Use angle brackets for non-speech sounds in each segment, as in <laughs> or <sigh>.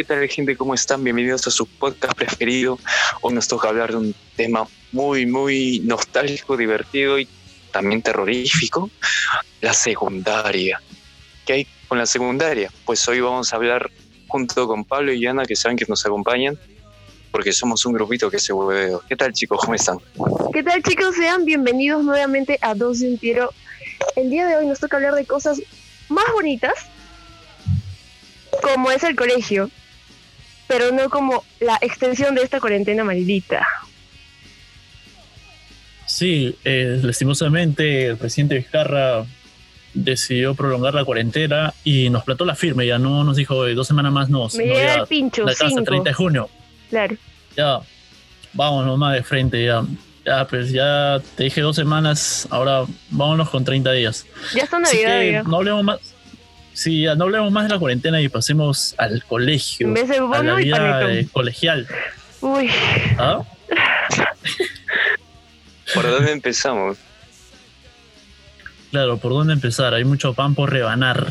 ¿qué tal gente? ¿Cómo están? Bienvenidos a su podcast preferido. Hoy nos toca hablar de un tema muy, muy nostálgico, divertido y también terrorífico, la secundaria. ¿Qué hay con la secundaria? Pues hoy vamos a hablar junto con Pablo y Ana, que saben que nos acompañan, porque somos un grupito que se vuelve. ¿Qué tal chicos? ¿Cómo están? ¿Qué tal chicos? Sean bienvenidos nuevamente a Dos de un Tiro. El día de hoy nos toca hablar de cosas más bonitas, como es el colegio, pero no como la extensión de esta cuarentena maldita. Sí, eh, lastimosamente el presidente Vizcarra decidió prolongar la cuarentena y nos plató la firme, ya no nos dijo "Oye, dos semanas más no, Me llega el pincho, la casa cinco. 30 de junio. Claro. Ya, vamos nomás de frente, ya. Ya, pues ya te dije dos semanas, ahora vámonos con 30 días. Ya está Navidad, que no hablemos más. Sí, ya no hablemos más de la cuarentena y pasemos al colegio. En vez de a la y vida eh, colegial. Uy, ¿ah? <laughs> ¿Por dónde empezamos? Claro, ¿por dónde empezar? Hay mucho pan por rebanar.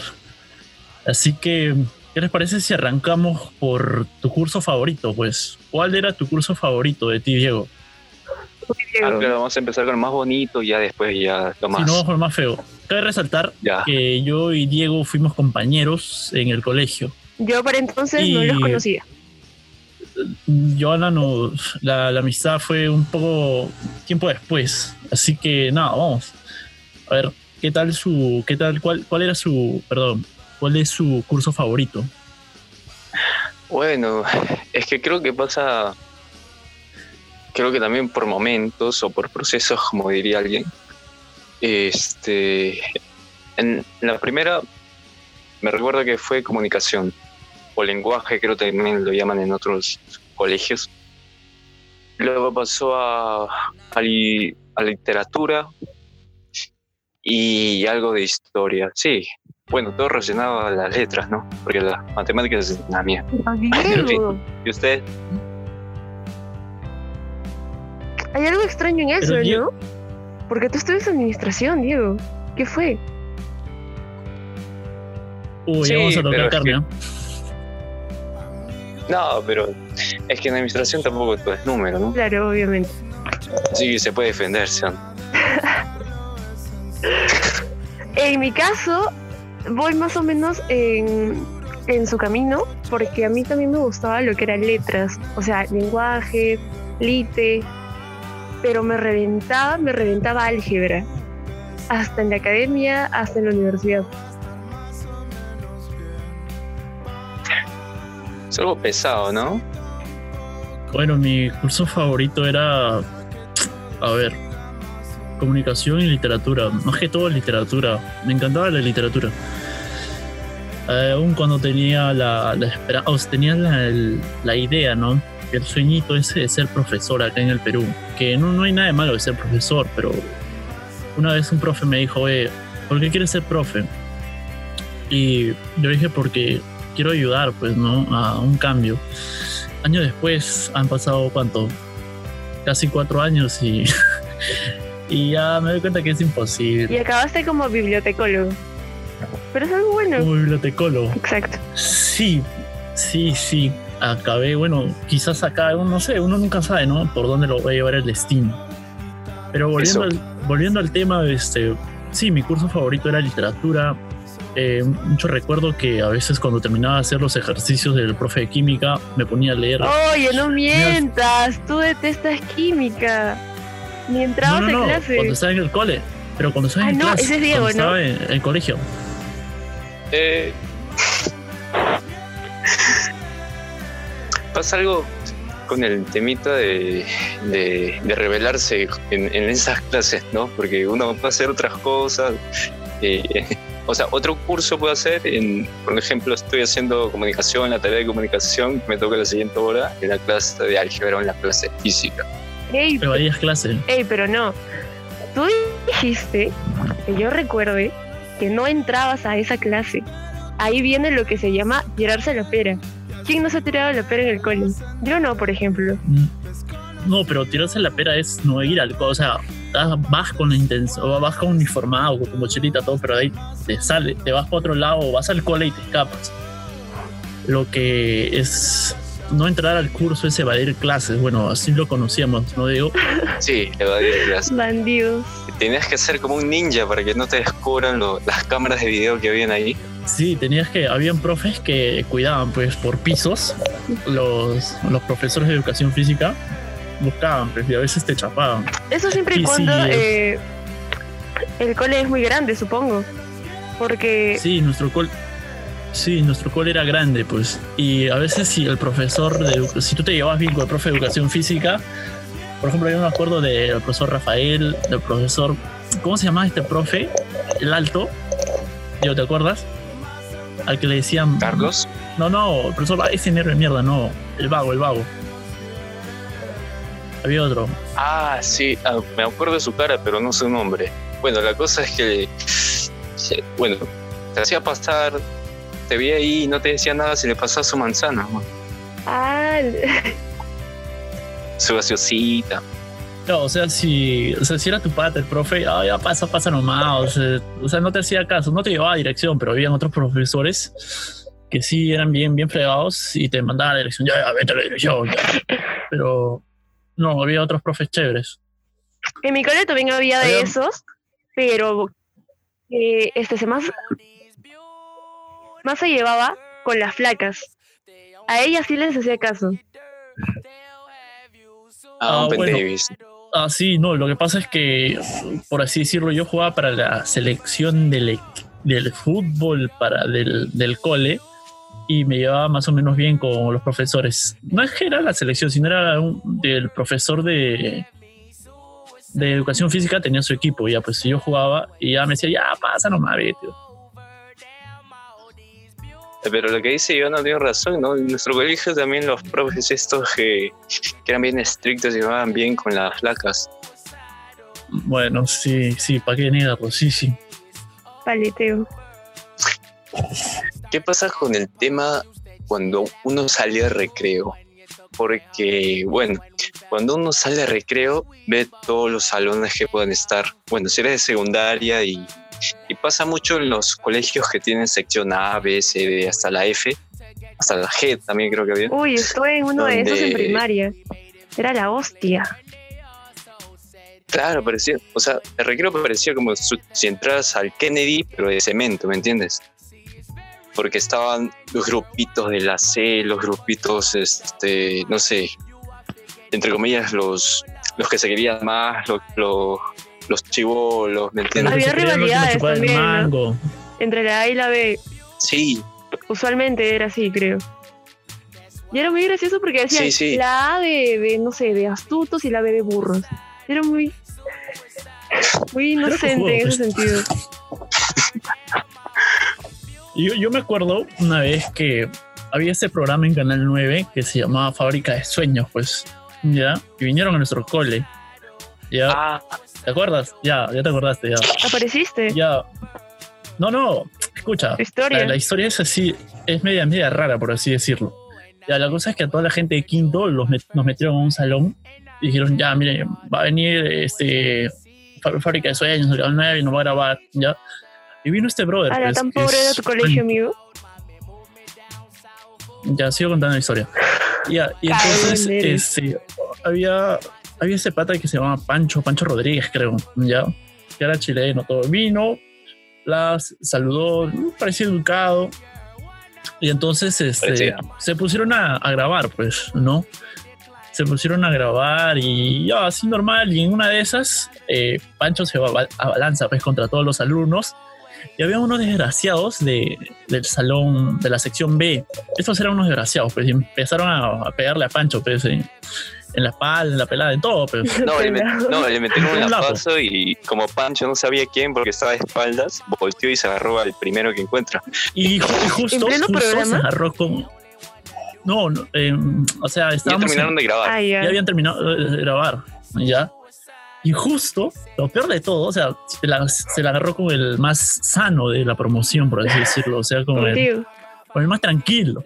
Así que, ¿qué les parece si arrancamos por tu curso favorito? Pues, ¿cuál era tu curso favorito de ti, Diego? Ah, claro, vamos a empezar con lo más bonito y ya después ya lo Si más. no, vamos con el más feo. Cabe resaltar Ya. que yo y Diego fuimos compañeros en el colegio. Yo para entonces no los conocía. Joana nos, la, la amistad fue un poco tiempo después. Así que nada, vamos. A ver, ¿qué tal su, qué tal, cuál, cuál era su, perdón, cuál es su curso favorito? Bueno, es que creo que pasa, creo que también por momentos o por procesos, como diría alguien. Este, en la primera me recuerdo que fue comunicación o lenguaje, creo que también lo llaman en otros colegios. Luego pasó a, a, li- a literatura y algo de historia. Sí, bueno, todo relacionado a las letras, ¿no? Porque las matemáticas es la mía. ¿Y usted? Hay algo extraño en eso, Pero, ¿no? Porque tú estudias administración, Diego. ¿Qué fue? Uy, Sí, ya vamos a tocar es carne. que- ¿no? No, pero es que en administración tampoco todo es número, ¿no? Claro, obviamente. Sí, se puede defenderse. ¿no? <laughs> En mi caso, voy más o menos en, en su camino, porque a mí también me gustaba lo que eran letras, o sea, lenguaje, lite, pero me reventaba, me reventaba álgebra, hasta en la academia, hasta en la universidad. Es algo pesado, ¿no? Bueno, mi curso favorito era, a ver, comunicación y literatura. Más que todo literatura. Me encantaba la literatura. Eh, aún cuando tenía la, la espera- o sea, tenía la, el- la idea, ¿no? El sueñito ese de ser profesor acá en el Perú. Que no, no hay nada de malo de ser profesor, pero una vez un profe me dijo, eh, ¿por qué quieres ser profe? Y yo dije, porque quiero ayudar, pues, ¿no? A un cambio años después han pasado cuánto casi cuatro años y <laughs> y ya me doy cuenta que es Y imposible acabaste como bibliotecólogo. Pero es algo bueno. como bibliotecólogo Exacto. sí sí sí acabé bueno quizás acá no sé uno nunca sabe no por dónde lo va a llevar el destino pero volviendo Eso. al, volviendo al tema este sí mi curso favorito era literatura Eh, mucho recuerdo que a veces cuando terminaba de hacer los ejercicios del profe de química me ponía a leer Oye, no mientas, tú detestas química. Ni entrabas no, no, en no, clase. cuando estaba en el cole. Pero cuando estaba Ah, en no, clase, ese es Diego, cuando ¿no? estaba en, en el colegio. Eh, pasa algo con el temita de, de, de revelarse en, en esas clases, ¿no? Porque uno va a hacer otras cosas. eh, <laughs> o sea, otro curso puedo hacer, en, por ejemplo, estoy haciendo comunicación, la tarea de comunicación, me toca la siguiente hora en la clase de álgebra o en la clase de física. Ey, Pero varias clases. ey, pero no. Tú dijiste, que yo recuerde, que no entrabas a esa clase. Ahí viene lo que se llama tirarse la pera. ¿Quién no se ha tirado la pera en el cole? Yo no, por ejemplo. Mm. No, pero tirarse la pera es no ir al co- o sea, vas con la intención, vas con uniformado, con tu mochilita, todo, pero ahí te sale, te vas para otro lado, vas al cole y te escapas. lo que es no entrar al curso es evadir clases. Bueno, así lo conocíamos, ¿no digo? <laughs> Sí, evadir clases. Bandidos. Tenías que ser como un ninja para que no te descubran lo- las cámaras de video que habían ahí. Sí, tenías que, habían profes que cuidaban pues por pisos, los, los profesores de educación física buscaban, pues, y a veces te chapaban. Eso siempre y Y cuando sí, eh, el cole es muy grande, supongo. Porque Sí, nuestro col, sí, nuestro col era grande, pues. Y a veces si el profesor de si tú te llevabas bien con el profe de educación física, por ejemplo, yo me acuerdo del profesor Rafael, del profesor, ¿cómo se llama este profe? El alto, ¿yo te acuerdas? Al que le decían Carlos, No, no, el profesor, ese negro de mierda, no, el vago, el vago. Había otro. Ah, sí, ah, me acuerdo de su cara, pero no su nombre. Bueno, la cosa es que, bueno, te hacía pasar, te veía ahí y no te decía nada si le pasaba su manzana, ah, su gaseosita. No, o sea, si, o sea, si era tu pata, el profe, ah, ya pasa, pasa nomás. O sea, o sea, no te hacía caso, no te llevaba a dirección, pero habían otros profesores que sí eran bien, bien fregados y te mandaban a la dirección, ya, ya, vete a la dirección. ya. Pero no, había otros profes chéveres. en mi cole también había de Había- esos, pero eh, este se más, más se llevaba con las flacas. A ellas sí les hacía caso. Ah, Ah, un bueno. Davis. Ah, sí, no, lo que pasa es que, por así decirlo, yo jugaba para la selección del, e- del fútbol para del, del cole y me llevaba más o menos bien con los profesores. No es que era la selección, sino era un- del profesor de, de educación física, tenía su equipo, ya pues yo jugaba y ya me decía, ya pasa nomás, vete. Pero lo que dice yo no tiene razón, ¿no? En nuestro colegio también los profes estos que, que eran bien estrictos llevaban bien con las flacas. Bueno, sí, sí, ¿para qué negarlo? Sí, sí. Paleteo. ¿Qué pasa con el tema cuando uno sale de recreo? Porque, bueno, cuando uno sale de recreo, ve todos los salones que pueden estar. Bueno, si eres de secundaria y, y pasa mucho en los colegios que tienen sección A, B, C, D, hasta la F, hasta la G también creo que había. Uy, estuve en uno de esos en primaria. Era la hostia. Claro, parecía, o sea, el recreo parecía como si entras al Kennedy, pero de cemento, ¿me entiendes? Porque estaban los grupitos de la C, los grupitos, este, no sé, entre comillas, los, los que se querían más, los, los, los chivolos, ¿me entiendes? Había rivalidades también. Entre la A y la B. Sí, Usualmente era así, creo. Y era muy gracioso porque decían Sí, sí. la A de, de, no sé, de astutos y la B de burros. Era muy, muy inocente en ese sentido. <laughs> Yo, yo me acuerdo una vez que había este programa en Canal 9 que se llamaba Fábrica de Sueños, pues, ¿ya? Y vinieron a nuestro cole, ¿ya? ah, ¿Te acuerdas? Ya, ya te acordaste, ya. ¿Apareciste? Ya. No, no, escucha. Tu historia. La, la historia es así, es media, media rara, por así decirlo. Ya, la cosa es que a toda la gente de quinto los met- nos metieron en un salón y dijeron, ya, mire, va a venir este Fá- Fábrica de Sueños, el Canal 9 y nos va a grabar, ¿ya? Y vino este brother. Ahora, pues, tan pobre es- era tu colegio, amigo. Ya, sigo contando la historia. Ya, y entonces este, había, había ese pata que se llamaba Pancho, Pancho Rodríguez, creo, ya, que era chileno, todo. Vino, las saludó, parecía educado. Y entonces este, se pusieron a, a grabar, pues, ¿no? Se pusieron a grabar y ya, así normal. Y en una de esas, eh, Pancho se aba- abalanza pues, contra todos los alumnos. Y había unos desgraciados de, del salón, de la sección B. Estos eran unos desgraciados, pues, y empezaron a, a pegarle a Pancho, pues, en, en la espalda, en la pelada, en todo, pues. no, le, met- no, le metieron Un lazo y como Pancho no sabía quién porque estaba de espaldas, volteó y se agarró al primero que encuentra. Y, ju- y justo, ¿En pleno justo se agarró con. No, no, eh, o sea, Ya estábamos. en- terminaron de grabar. Ah, ya. ya habían terminado de grabar, ¿ya? Y justo, lo peor de todo, o sea, se la, se la agarró con el más sano de la promoción, por así decirlo, o sea, con el, con el más tranquilo.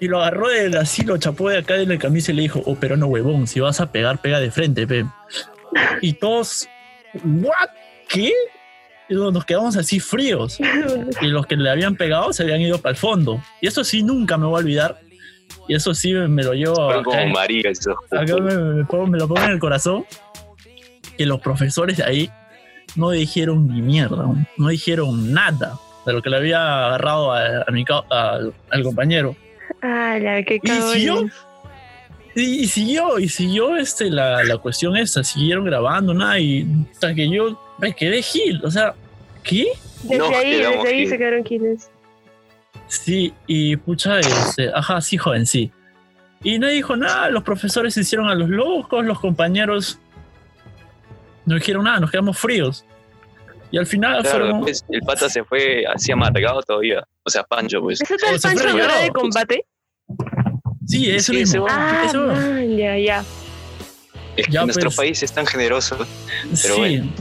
Y lo agarró de así, lo chapó de acá de la camisa y le dijo, oh, pero no, huevón, si vas a pegar, pega de frente, pe. Y todos, ¿what? ¿Qué? Y nos quedamos así fríos. Y los que le habían pegado se habían ido para el fondo. Y eso sí, nunca me voy a olvidar. Y eso sí me lo llevo Fueron acá como maricas esos acá me, me pongo- me lo pongo en el corazón. Que los profesores de ahí no dijeron ni mierda, no dijeron nada de lo que le había agarrado a, a mi al- al compañero. Ah, la que ¿Y siguió? Y, y siguió, y siguió este, la, la cuestión esta, siguieron grabando, nada, y hasta que yo me quedé Gil, o sea, ¿qué? Desde Nos ahí, desde ahí Gil. se quedaron quienes. Sí, y pucha, este, ajá, sí, joven, sí. Y nadie dijo nada, los profesores se hicieron a los locos, los compañeros no dijeron nada, nos quedamos fríos. Y al final Claro, fueron, después el pata se fue así amargado todavía. O sea, Pancho, pues. ¿Ese tal se fue Pancho regalado. de combate? sí, eso Sí, mismo. Ah, eso- man, ya, ya. Es que Ya, nuestro pues. país es tan generoso. pero sí, bueno.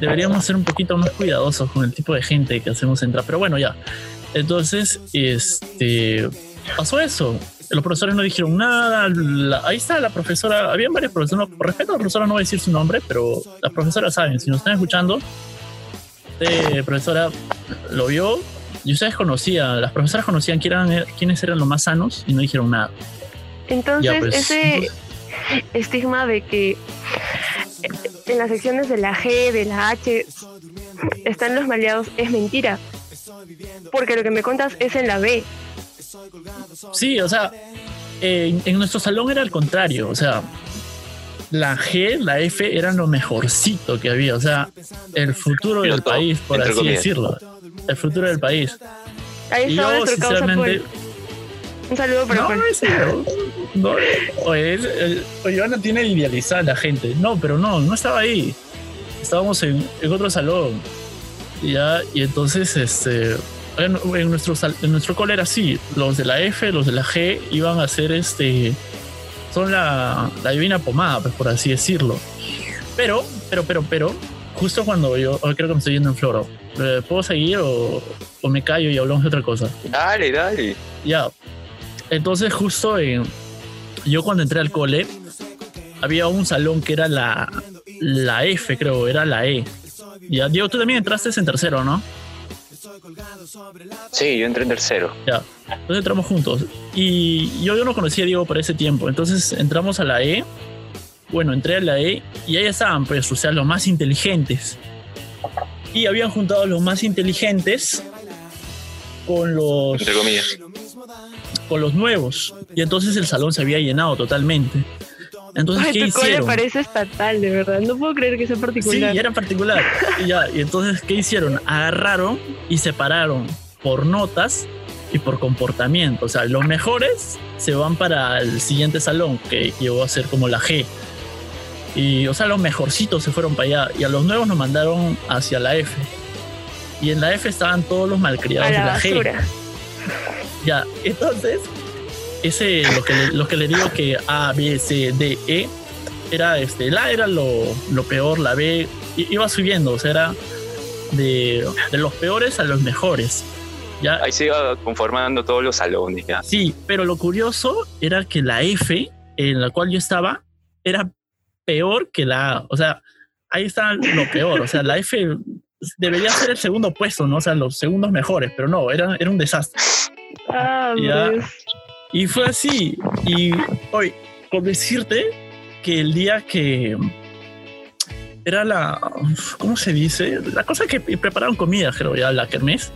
deberíamos ser un poquito más cuidadosos con el tipo de gente que hacemos entrar. Pero bueno, ya. Entonces, este pasó eso. Los profesores no dijeron nada. la- ahí está la profesora. Habían varias profesoras. No, por respeto a la profesora, no voy a decir su nombre, pero las profesoras saben. Si nos están escuchando, usted, profesora, lo vio y ustedes conocían. Las profesoras conocían quién eran, quiénes eran los más sanos y no dijeron nada. Entonces, Ya, pues, ese estigma de que en las secciones de la G, de la H, están los maleados es mentira. Porque lo que me contas es en la B. Sí, o sea, en, en nuestro salón era al contrario, o sea, la G, la F eran lo mejorcito que había, o sea, el futuro del país, por así comillas. decirlo, el futuro del país. Ahí Y está yo, sinceramente. Un saludo para no, es no, oye, es- el- oye, Ivana tiene idealizada a la gente, no, pero no, no estaba ahí, estábamos en, en otro salón, y ya, y entonces, este, en, en nuestro, sal- en nuestro cole era así, los de la F, los de la G iban a hacer este, son la, la divina pomada, pues por así decirlo. Pero, pero, pero, pero, justo cuando yo, oh, creo que me estoy yendo en floro, Eh, ¿puedo seguir o, o me callo y hablamos de otra cosa? Dale, dale. Ya. Entonces, justo en- yo cuando entré al cole, había un salón que era la, la F, creo, era la E. Ya, Diego, tú también entraste en tercero, ¿no? Sí, yo entré en tercero. Ya. Entonces entramos juntos. Y yo, yo no conocía a Diego por ese tiempo. Entonces entramos a la E. Bueno, entré a la E y ahí estaban, pues, o sea, los más inteligentes. Y habían juntado a los más inteligentes con los Entre comillas. con los nuevos. Y entonces el salón se había llenado totalmente. Entonces, Ay, ¿qué tu hicieron? parece estatal, de verdad. No puedo creer que sea Sí, particular. era particular. Y ya, y entonces, ¿qué hicieron? Agarraron y separaron por notas y por comportamiento. O sea, los mejores se van para el siguiente salón, que llegó a ser como la G. Y, o sea, los mejorcitos se fueron para allá. Y a los nuevos nos mandaron hacia la F. Y en la F estaban todos los malcriados a de la la G. basura. Ya, entonces, ese, lo que, le, lo que le digo que A, B, C, D, E, era este, la era lo, lo peor, la B i- iba subiendo, o sea, era de, de los peores a los mejores. Ya, Ahí se iba conformando todos los salones ya. sí, pero lo curioso era que la F, en la cual yo estaba, era peor que la A. O sea, ahí está lo peor. O sea, la F debería ser el segundo puesto, ¿no? O sea, los segundos mejores, pero no, era, era un desastre. Ah, Ya. Y fue así. Y hoy, con decirte que el día que era la. ¿Cómo se dice? La cosa que prepararon comida, creo, ya, la kermés.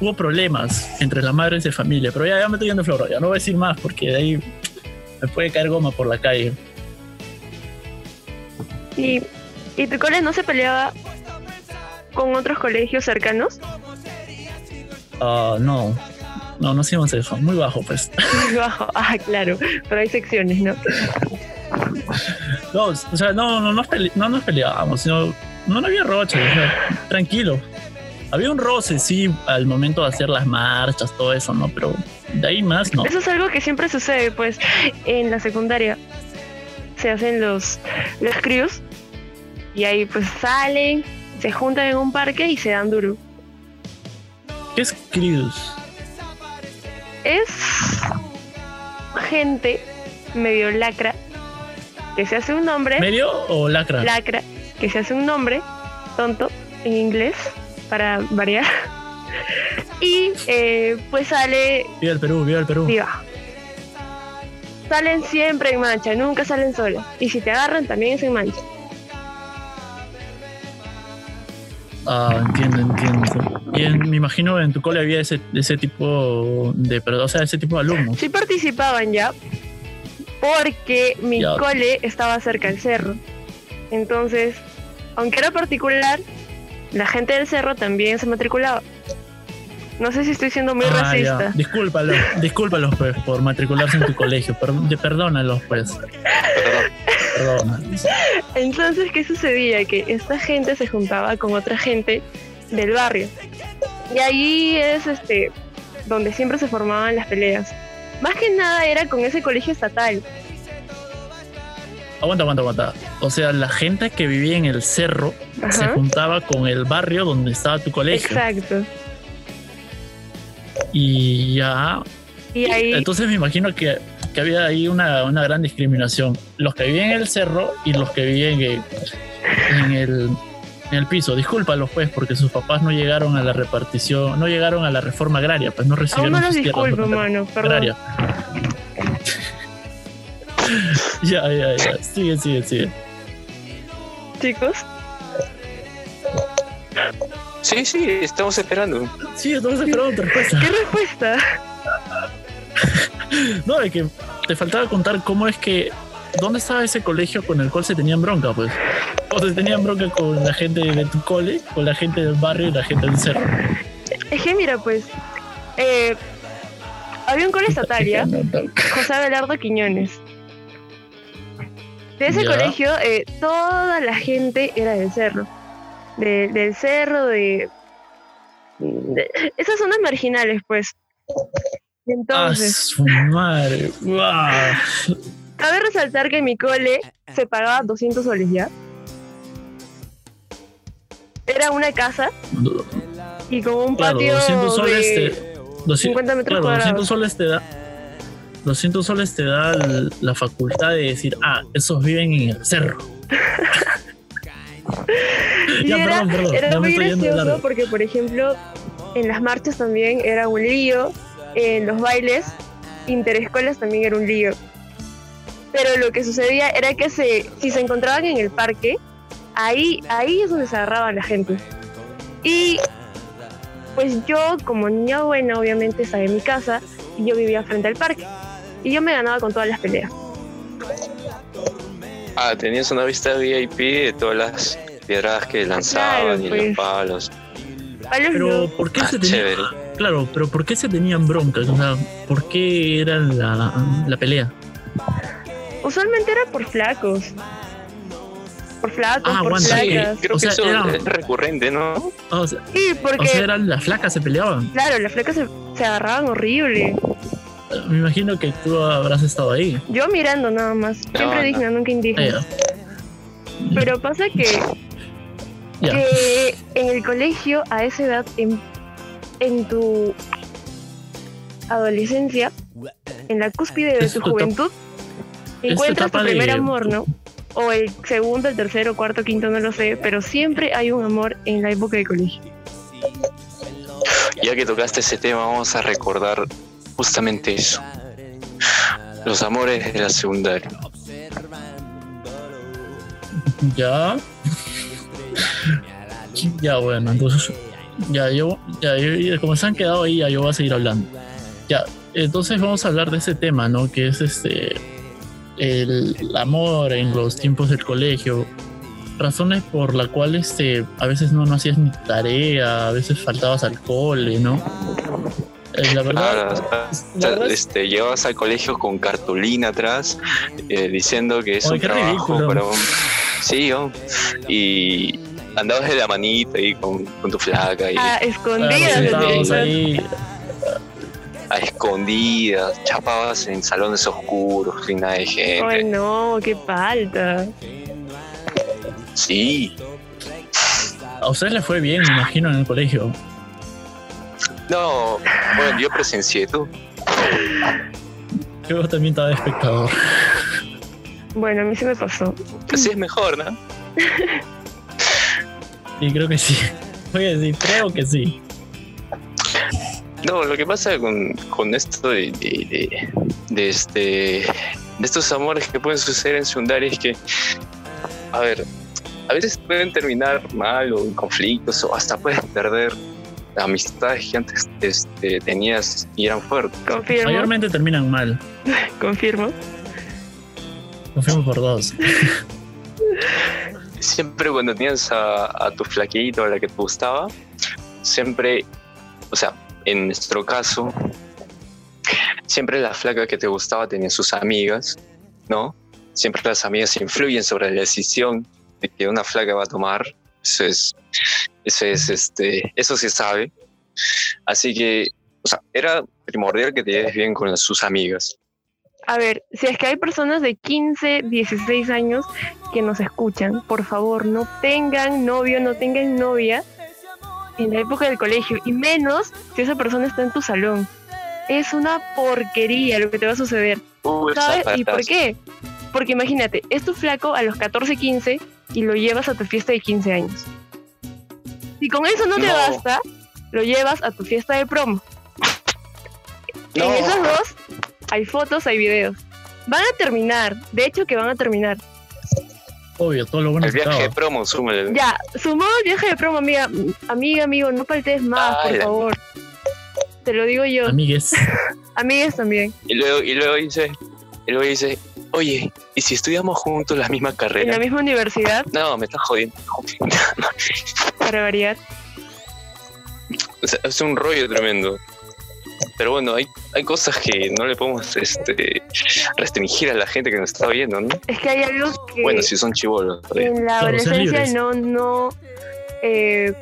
Hubo problemas entre las madres de familia, pero ya, ya me estoy yendo floro, ya no voy a decir más porque de ahí me puede caer goma por la calle. ¿Y, ¿Y tu cole no se peleaba con otros colegios cercanos? Ah, no, no, no hacíamos eso, muy bajo, pues. Muy bajo. <laughs> Ah, claro. Pero hay secciones, ¿no? No, o sea, no, no, nos pele- no nos peleábamos, sino, no, no había roche, o sea, tranquilo. Había un roce, sí, al momento de hacer las marchas, todo eso, ¿no? Pero de ahí más, no. Eso es algo que siempre sucede, pues, en la secundaria. Se hacen los, los crews y ahí pues salen, se juntan en un parque y se dan duro. ¿Qué es Cruz? Es gente medio lacra que se hace un nombre, ¿Medio o lacra? lacra, que se hace un nombre tonto en inglés, para variar. <laughs> Y eh, pues sale Viva el Perú, viva el Perú. viva. Salen siempre en mancha, nunca salen solas. Y si te agarran, también es en mancha. Ah, entiendo, entiendo. Y en- me imagino en tu cole había ese, ese tipo de, pero, o sea, ese tipo de alumnos. Sí participaban ya, porque mi Ya. cole estaba cerca del cerro. Entonces, aunque era particular, la gente del cerro también se matriculaba. No sé si estoy siendo muy Ah, ya. racista. Discúlpalos, <laughs> discúlpalos pues por matricularse en tu colegio. Per- perdónalos pues. Perdón. Perdónalos. Entonces, ¿qué sucedía? Que esta gente se juntaba con otra gente del barrio. Y ahí es este donde siempre se formaban las peleas. Más que nada era con ese colegio estatal. Aguanta, aguanta, aguanta. O sea, la gente que vivía en el cerro se juntaba con el barrio donde estaba tu colegio. Exacto. Y ya. Y ahí Entonces me imagino que, que había ahí una, una gran discriminación. Los que vivían en el cerro y los que vivían en, en el, en el piso. Discúlpalos, pues, porque sus papás no llegaron a la repartición, no llegaron a la reforma agraria, pues no aún recibieron no los disculpo, mano, perdón. agraria. ya, ya, ya. Sigue, sigue, sigue. Chicos, Sí, sí, estamos esperando. Sí, estamos esperando tu respuesta. ¿qué respuesta? <laughs> No, es que te faltaba contar cómo es que. ¿Dónde estaba ese colegio con el cual se tenían bronca, pues? O se tenían bronca con la gente de tu cole, con la gente del barrio y la gente del cerro. Es que mira, pues, eh, había un cole estatal, ¿ya? José Abelardo Quiñones. De ese Ya. colegio, eh, toda la gente era del cerro. De- del cerro, de, de esas zonas marginales, pues. Y Ah, Entonces, su madre. Guau. cabe resaltar que mi cole se pagaba 200 soles ya. Era una casa y con un Claro, patio 200 soles de te. 200, 50 metros claro, 200 cuadrados. soles te da. 200 soles te da la facultad de decir, ah, esos viven en el cerro. <laughs> Y Ya, era, perdón, perdón, era muy gracioso porque, por ejemplo, en las marchas también era un lío, en los bailes interescolas también era un lío. Pero lo que sucedía era que se, si se encontraban en el parque, ahí, ahí es donde se agarraba la gente. Y pues yo, como niña buena, obviamente estaba en mi casa y yo vivía frente al parque. Y yo me ganaba con todas las peleas. Ah, tenías una vista VIP de todas las piedradas que lanzaban Claro, y pues. los palos. Palos Pero, no. ¿por qué Ah, se tenían.? chévere. Claro, pero ¿por qué se tenían broncas? O sea, ¿por qué era la, la pelea? Usualmente era por flacos. Por flacos, Ah, por aguanta. Sí, flacas. creo O que sea, eso era- es recurrente, ¿no? O sea, Sí, o porque, sea, eran las flacas se peleaban. claro, las flacas se, se agarraban horrible. Me imagino que tú habrás estado ahí. Yo mirando nada más. Siempre no. digna, nunca indígena. Pero pasa que, Ya. que en el colegio, a esa edad, en, en tu adolescencia, en la cúspide de Es tu juventud, encuentras tu de- primer amor, ¿no? O el segundo, el tercero, cuarto, quinto, no lo sé, pero siempre hay un amor en la época de colegio. Ya que tocaste ese tema, vamos a recordar justamente eso. Los amores de la secundaria. Ya. Ya, bueno, entonces. Ya, yo. Ya, yo- como se han quedado ahí, ya yo voy a seguir hablando. Ya, entonces vamos a hablar de ese tema, ¿no? Que es este. El amor en los tiempos del colegio. Razones por las cuales este, a veces no, no hacías ni tarea, a veces faltabas al cole, ¿no? Eh, la verdad. Ahora, la verdad es- este, al colegio con cartulina atrás eh, diciendo que es un trabajo para un... Sí, y andabas de la manita ahí con, con tu flaca y Ah, claro, escondidas. A escondidas, chapabas en salones oscuros, sin nada de gente. Ay, no, qué falta. Sí, a ustedes les fue bien, me imagino, en el colegio. no, bueno, yo presencié tú. Yo también estaba de espectador. Bueno, a mí se me pasó. Así es mejor, ¿no? Sí, creo que sí. Voy a decir, creo que sí. No, lo que pasa con, con esto de, de, de, este, de estos amores que pueden suceder en secundaria es que, a ver, a veces pueden terminar mal o en conflictos o hasta puedes perder amistades que antes este, tenías y eran fuertes. Confirmo. Mayormente terminan mal. Confirmo. Confirmo por dos. Siempre cuando tenías a, a tu flaquito, a la que te gustaba, siempre, o sea, en nuestro caso, siempre la flaca que te gustaba tenía sus amigas, ¿no? Siempre las amigas influyen sobre la decisión de que una flaca va a tomar. Eso es, eso es, este, eso se sabe. Así que, o sea, era primordial que te lleves bien con sus amigas. A ver, si es que hay personas de 15, 16 años que nos escuchan, por favor, no tengan novio, no tengan novia en la época del colegio, y menos si esa persona está en tu salón. Es una porquería lo que te va a suceder. Uy, ¿Sabes? ¿Y por qué? Porque imagínate, es tu flaco a los 14, 15 y lo llevas a tu fiesta de 15 años. Si con eso no te basta, lo llevas a tu fiesta de promo. No. En esos dos hay fotos, hay videos. Van a terminar, de hecho que van a terminar. Obvio, todo lo bueno El viaje de promo, súmale. Ya, sumó el viaje de promo, amiga. Amiga, amigo, no faltes más, Ay, por la- favor. Te lo digo yo. Amigues. Amigas también. Y luego, y luego dice, y luego dice, oye, ¿y si estudiamos juntos la misma En carrera? la misma universidad, No, me estás jodiendo. para variar. <laughs> O sea, es un rollo tremendo. Pero bueno, hay, hay cosas que no le podemos este, restringir a la gente que nos está viendo, ¿no? Es que hay algo que Bueno, si son chivolos. en la adolescencia no, no eh,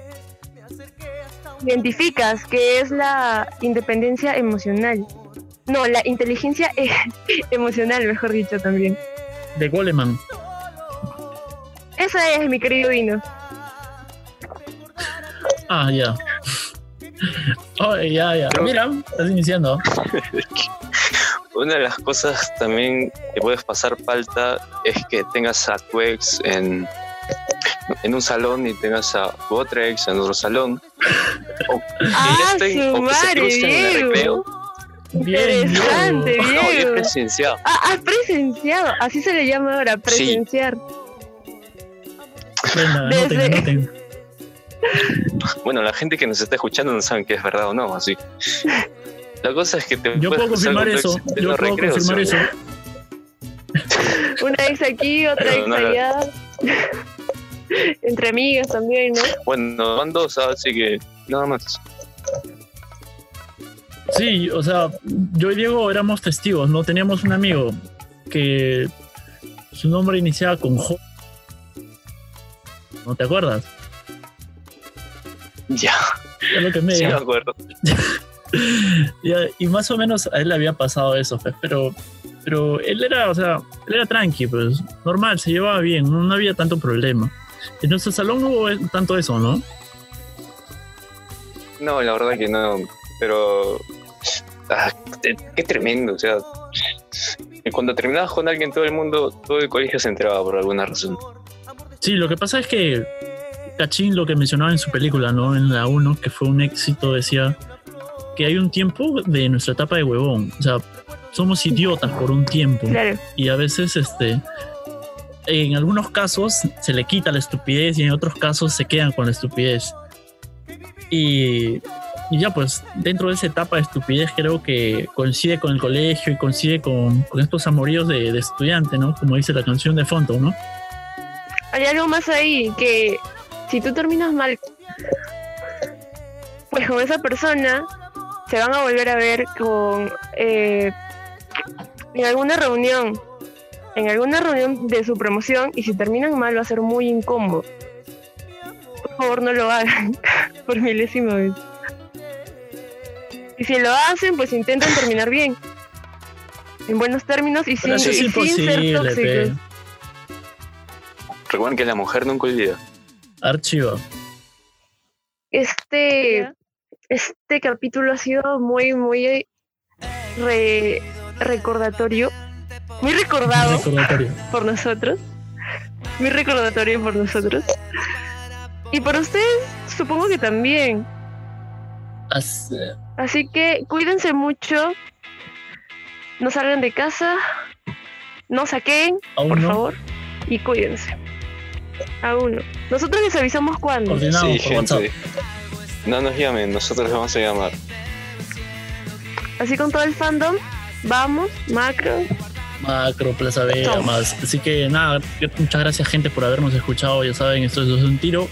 identificas que es la independencia emocional. No, la inteligencia <laughs> emocional, mejor dicho también. De Goleman. Esa es mi querido Vino. Ah, ya. Oh, ya, ya. Mira, estás iniciando. <laughs> Una de las cosas también que puedes pasar falta es que tengas a tu ex en, en un salón y tengas a tu otra ex en otro salón. O que ya Ah, estén- su o que se crucen en el recreo. Bien, Interesante, <laughs> Diego. No, yo he presenciado. Ah, has presenciado, así se le llama ahora, presenciar. Venga, anoten, Desde- anoten. <laughs> Bueno, la gente que nos está escuchando no saben que es verdad o no, así. La cosa es que te Yo puedo confirmar eso. Yo puedo recreos, confirmar eso. <laughs> Una ex aquí, otra ex no allá. <laughs> Entre amigas también, ¿no? Bueno, van dos, así que nada más. Sí, o sea, yo y Diego éramos testigos, ¿no? Teníamos un amigo que su nombre iniciaba con J. ¿No te acuerdas? <laughs> Ya, Es lo que me sí me acuerdo. <laughs> Ya, y más o menos a él le había pasado eso, pues, pero, pero él era, o sea, él era tranqui, pues, normal, se llevaba bien, no, no había tanto problema. En nuestro salón no hubo tanto eso, ¿no? No, la verdad que no, pero ah, qué, tremendo, o sea, cuando terminabas con alguien todo el mundo, todo el colegio se enteraba por alguna razón. Sí, lo que pasa es que Cachín, lo que mencionaba en su película, ¿no? En la 1, que fue un éxito, decía que hay un tiempo de nuestra etapa de huevón. O sea, somos idiotas por un tiempo. Claro. Y a veces, este, en algunos casos se le quita la estupidez y en otros casos se quedan con la estupidez. Y, y ya, pues, dentro de esa etapa de estupidez creo que coincide con el colegio y coincide con, con estos amoríos de, de estudiante, ¿no? Como dice la canción de Fonto, ¿no? Hay algo más ahí que si tú terminas mal, pues con esa persona se van a volver a ver con eh, en alguna reunión, en alguna reunión de su promoción y si terminan mal va a ser muy incómodo. Por favor no lo hagan <laughs> por milésima vez. Y si lo hacen, pues intenten terminar bien. En buenos términos y sin, Pero eso es y sin ser tóxicos. Recuerden que la mujer nunca olvida. Archivo. Este, este capítulo ha sido muy, muy re- recordatorio, muy recordado Recordatorio. por nosotros, muy recordatorio por nosotros. Y para ustedes, supongo que también. Así, Así que cuídense mucho. No salgan de casa. No saquen, por no. favor. Y cuídense. A uno. Nosotros les avisamos cuándo. Coordinamos Sí, por gente. WhatsApp. No nos llamen, nosotros les vamos a llamar. Así con todo el fandom. Vamos, macro. Macro, Plaza Toma. más. Así que nada, muchas gracias gente por habernos escuchado. Ya saben, esto es un tiro.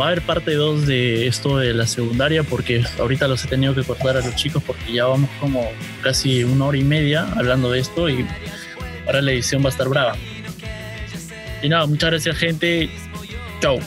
Va a haber parte 2 de esto de la secundaria porque ahorita los he tenido que cortar a los chicos porque ya vamos como casi una hora y media hablando de esto y ahora la edición va a estar brava. Y nada, muchas gracias gente. Chao.